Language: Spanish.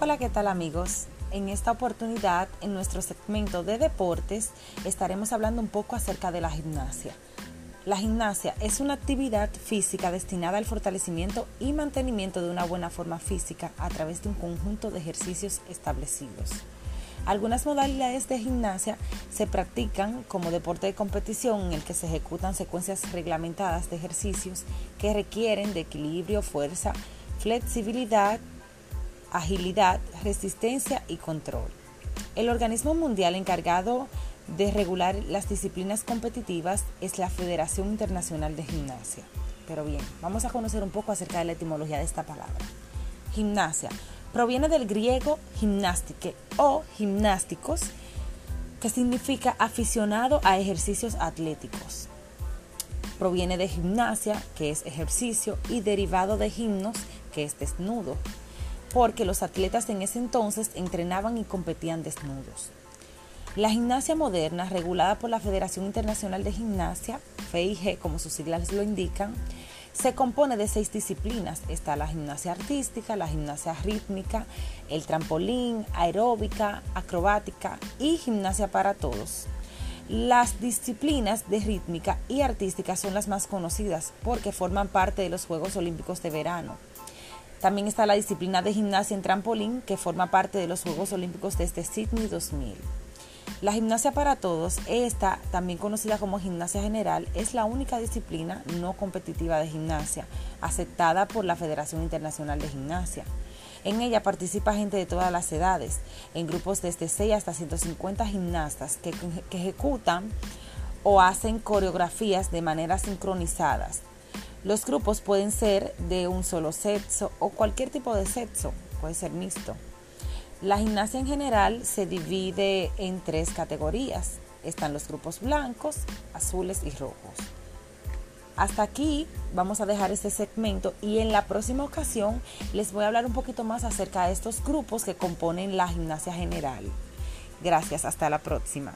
Hola, ¿qué tal amigos? En esta oportunidad, en nuestro segmento de deportes, estaremos hablando un poco acerca de la gimnasia. La gimnasia es una actividad física destinada al fortalecimiento y mantenimiento de una buena forma física a través de un conjunto de ejercicios establecidos. Algunas modalidades de gimnasia se practican como deporte de competición en el que se ejecutan secuencias reglamentadas de ejercicios que requieren de equilibrio, fuerza, flexibilidad, agilidad, resistencia y control. El organismo mundial encargado de regular las disciplinas competitivas es la Federación Internacional de Gimnasia. Pero bien, vamos a conocer un poco acerca de la etimología de esta palabra. Gimnasia proviene del griego gimnastike o gimnásticos, que significa aficionado a ejercicios atléticos. Proviene de gimnasia, que es ejercicio, y derivado de gimnos, que es desnudo porque los atletas en ese entonces entrenaban y competían desnudos. La gimnasia moderna, regulada por la Federación Internacional de Gimnasia, FIG como sus siglas lo indican, se compone de seis disciplinas. Está la gimnasia artística, la gimnasia rítmica, el trampolín, aeróbica, acrobática y gimnasia para todos. Las disciplinas de rítmica y artística son las más conocidas porque forman parte de los Juegos Olímpicos de Verano. También está la disciplina de gimnasia en trampolín que forma parte de los Juegos Olímpicos desde Sydney 2000. La gimnasia para todos, esta también conocida como gimnasia general, es la única disciplina no competitiva de gimnasia aceptada por la Federación Internacional de Gimnasia. En ella participa gente de todas las edades, en grupos desde 6 hasta 150 gimnastas que, que ejecutan o hacen coreografías de manera sincronizadas los grupos pueden ser de un solo sexo o cualquier tipo de sexo, puede ser mixto. La gimnasia en general se divide en tres categorías. Están los grupos blancos, azules y rojos. Hasta aquí vamos a dejar este segmento y en la próxima ocasión les voy a hablar un poquito más acerca de estos grupos que componen la gimnasia general. Gracias, hasta la próxima.